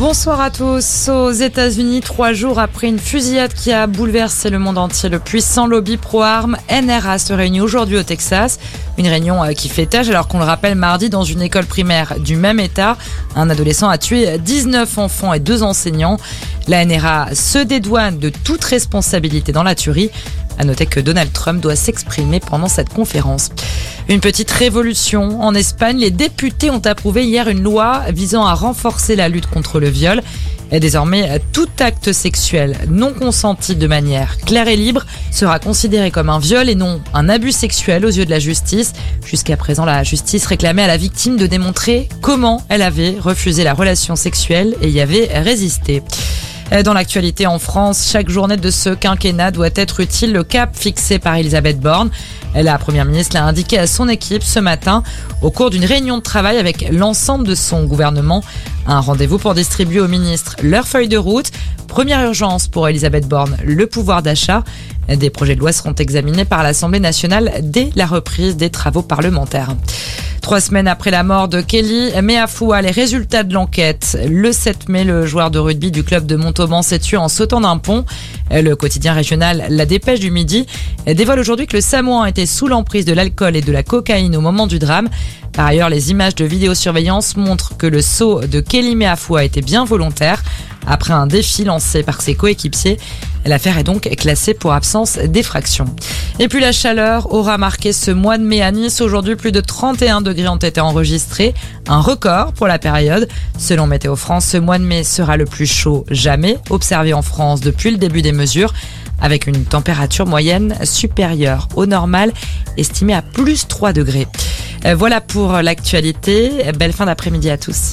Bonsoir à tous. Aux États-Unis, trois jours après une fusillade qui a bouleversé le monde entier, le puissant lobby pro-armes NRA se réunit aujourd'hui au Texas. Une réunion euh, qui fait tâche alors qu'on le rappelle mardi dans une école primaire du même État. Un adolescent a tué 19 enfants et deux enseignants. La NRA se dédouane de toute responsabilité dans la tuerie. À noter que Donald Trump doit s'exprimer pendant cette conférence. Une petite révolution. En Espagne, les députés ont approuvé hier une loi visant à renforcer la lutte contre le viol. Et désormais, tout acte sexuel non consenti de manière claire et libre sera considéré comme un viol et non un abus sexuel aux yeux de la justice. Jusqu'à présent, la justice réclamait à la victime de démontrer comment elle avait refusé la relation sexuelle et y avait résisté. Euh, dans l'actualité en France, chaque journée de ce quinquennat doit être utile. Le cap fixé par Elisabeth Borne. La première ministre l'a indiqué à son équipe ce matin au cours d'une réunion de travail avec l'ensemble de son gouvernement. Un rendez-vous pour distribuer aux ministres leur feuille de route. Première urgence pour Elisabeth Borne, le pouvoir d'achat. Des projets de loi seront examinés par l'Assemblée nationale dès la reprise des travaux parlementaires. Trois semaines après la mort de Kelly Meafua, les résultats de l'enquête. Le 7 mai, le joueur de rugby du club de Montauban s'est tué en sautant d'un pont. Le quotidien régional La Dépêche du Midi dévoile aujourd'hui que le Samoan était sous l'emprise de l'alcool et de la cocaïne au moment du drame. Par ailleurs, les images de vidéosurveillance montrent que le saut de Kelly Meafua était bien volontaire. Après un défi lancé par ses coéquipiers, l'affaire est donc classée pour absence d'effraction. Et puis la chaleur aura marqué ce mois de mai à Nice. Aujourd'hui, plus de 31 degrés ont été enregistrés, un record pour la période. Selon Météo France, ce mois de mai sera le plus chaud jamais observé en France depuis le début des mesures avec une température moyenne supérieure au normal, estimée à plus 3 degrés. Voilà pour l'actualité. Belle fin d'après-midi à tous.